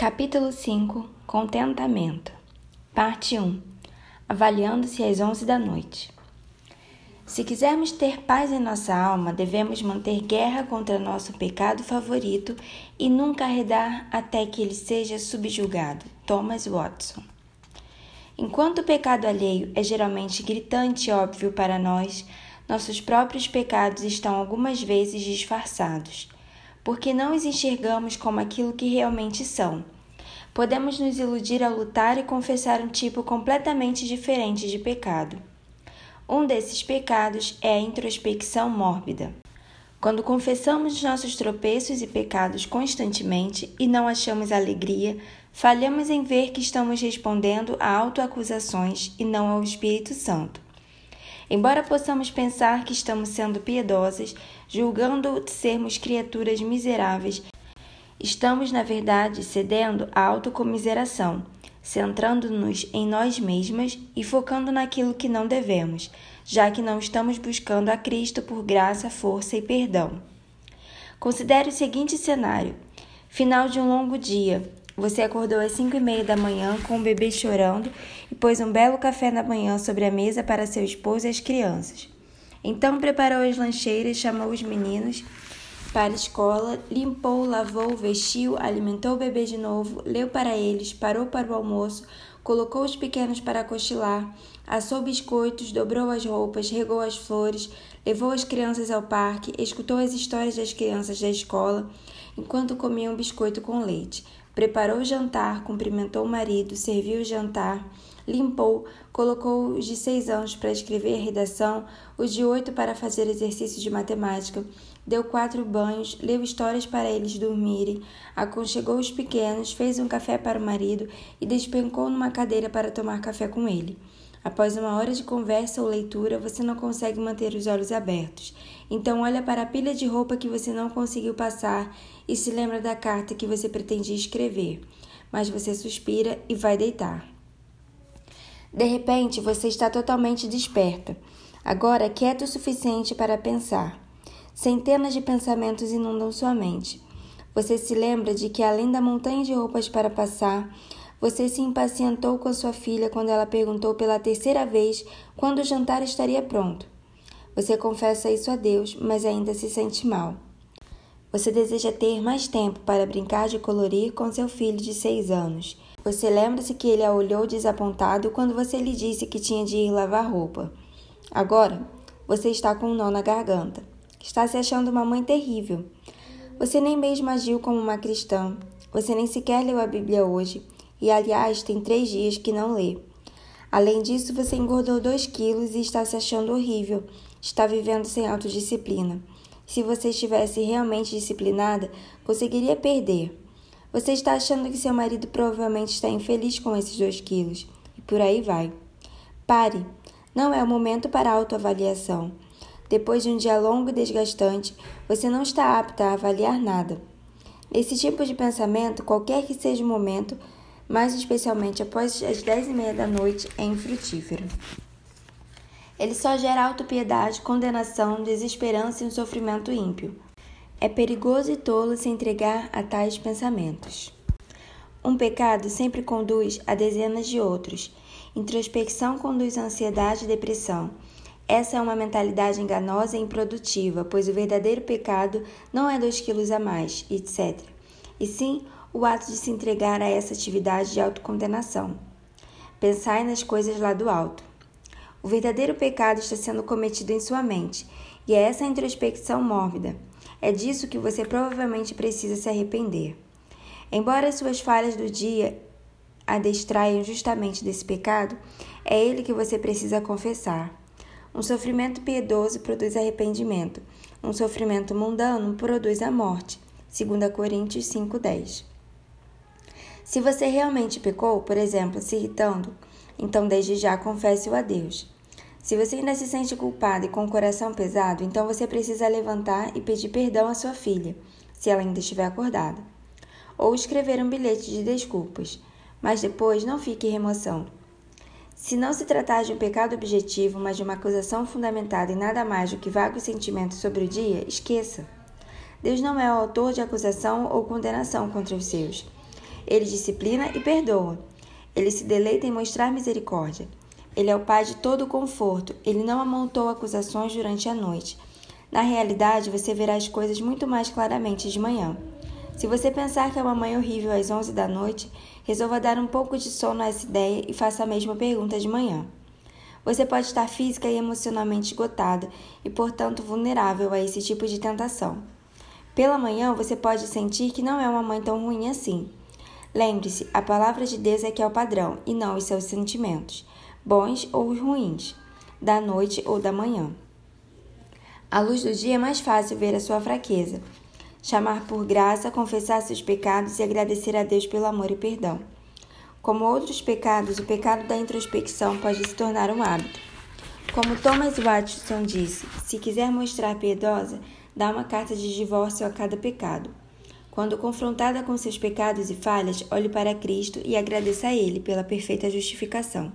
Capítulo 5 Contentamento Parte 1 Avaliando-se às 11 da noite. Se quisermos ter paz em nossa alma, devemos manter guerra contra nosso pecado favorito e nunca arredar até que ele seja subjugado. Thomas Watson. Enquanto o pecado alheio é geralmente gritante e óbvio para nós, nossos próprios pecados estão algumas vezes disfarçados porque não os enxergamos como aquilo que realmente são. Podemos nos iludir ao lutar e confessar um tipo completamente diferente de pecado. Um desses pecados é a introspecção mórbida. Quando confessamos nossos tropeços e pecados constantemente e não achamos alegria, falhamos em ver que estamos respondendo a autoacusações e não ao Espírito Santo. Embora possamos pensar que estamos sendo piedosas, julgando sermos criaturas miseráveis, estamos, na verdade, cedendo à autocomiseração, centrando-nos em nós mesmas e focando naquilo que não devemos, já que não estamos buscando a Cristo por graça, força e perdão. Considere o seguinte cenário: final de um longo dia, você acordou às cinco e meia da manhã com o bebê chorando e pôs um belo café da manhã sobre a mesa para seu esposo e as crianças. Então preparou as lancheiras, chamou os meninos para a escola, limpou, lavou, vestiu, alimentou o bebê de novo, leu para eles, parou para o almoço, colocou os pequenos para cochilar, assou biscoitos, dobrou as roupas, regou as flores, levou as crianças ao parque, escutou as histórias das crianças da escola enquanto comiam biscoito com leite. Preparou o jantar, cumprimentou o marido, serviu o jantar, limpou, colocou os de seis anos para escrever a redação, os de oito para fazer exercício de matemática, deu quatro banhos, leu histórias para eles dormirem, aconchegou os pequenos, fez um café para o marido e despencou numa cadeira para tomar café com ele. Após uma hora de conversa ou leitura, você não consegue manter os olhos abertos. Então olha para a pilha de roupa que você não conseguiu passar e se lembra da carta que você pretendia escrever. Mas você suspira e vai deitar. De repente, você está totalmente desperta. Agora quieto o suficiente para pensar. Centenas de pensamentos inundam sua mente. Você se lembra de que, além da montanha de roupas para passar, você se impacientou com sua filha quando ela perguntou pela terceira vez quando o jantar estaria pronto. Você confessa isso a Deus, mas ainda se sente mal. Você deseja ter mais tempo para brincar de colorir com seu filho de seis anos. Você lembra-se que ele a olhou desapontado quando você lhe disse que tinha de ir lavar roupa. Agora, você está com um nó na garganta. Está se achando uma mãe terrível. Você nem mesmo agiu como uma cristã. Você nem sequer leu a Bíblia hoje e, aliás, tem três dias que não lê. Além disso, você engordou dois quilos e está se achando horrível. Está vivendo sem autodisciplina. Se você estivesse realmente disciplinada, conseguiria perder. Você está achando que seu marido provavelmente está infeliz com esses dois quilos. E por aí vai. Pare. Não é o momento para autoavaliação. Depois de um dia longo e desgastante, você não está apta a avaliar nada. Nesse tipo de pensamento, qualquer que seja o momento, mais especialmente após as dez e meia da noite, é infrutífero. Ele só gera autopiedade, condenação, desesperança e um sofrimento ímpio. É perigoso e tolo se entregar a tais pensamentos. Um pecado sempre conduz a dezenas de outros. Introspecção conduz à ansiedade e depressão. Essa é uma mentalidade enganosa e improdutiva, pois o verdadeiro pecado não é dois quilos a mais, etc. E sim o ato de se entregar a essa atividade de autocondenação. Pensai nas coisas lá do alto. O verdadeiro pecado está sendo cometido em sua mente, e é essa introspecção mórbida. É disso que você provavelmente precisa se arrepender. Embora suas falhas do dia a distraiam justamente desse pecado, é ele que você precisa confessar. Um sofrimento piedoso produz arrependimento. Um sofrimento mundano produz a morte. 2 Coríntios 5:10. Se você realmente pecou, por exemplo, se irritando, então desde já confesse-o a Deus. Se você ainda se sente culpado e com o coração pesado, então você precisa levantar e pedir perdão à sua filha, se ela ainda estiver acordada. Ou escrever um bilhete de desculpas, mas depois não fique em remoção. Se não se tratar de um pecado objetivo, mas de uma acusação fundamentada em nada mais do que vagos sentimentos sobre o dia, esqueça. Deus não é o autor de acusação ou condenação contra os seus. Ele disciplina e perdoa. Ele se deleita em mostrar misericórdia. Ele é o Pai de todo conforto. Ele não amontou acusações durante a noite. Na realidade, você verá as coisas muito mais claramente de manhã. Se você pensar que é uma mãe horrível às 11 da noite, resolva dar um pouco de sono a essa ideia e faça a mesma pergunta de manhã. Você pode estar física e emocionalmente esgotada e, portanto, vulnerável a esse tipo de tentação. Pela manhã, você pode sentir que não é uma mãe tão ruim assim. Lembre-se, a palavra de Deus é que é o padrão e não os seus sentimentos, bons ou ruins, da noite ou da manhã. À luz do dia é mais fácil ver a sua fraqueza, chamar por graça, confessar seus pecados e agradecer a Deus pelo amor e perdão. Como outros pecados, o pecado da introspecção pode se tornar um hábito. Como Thomas Watson disse, se quiser mostrar piedosa, dá uma carta de divórcio a cada pecado. Quando confrontada com seus pecados e falhas, olhe para Cristo e agradeça a Ele pela perfeita justificação.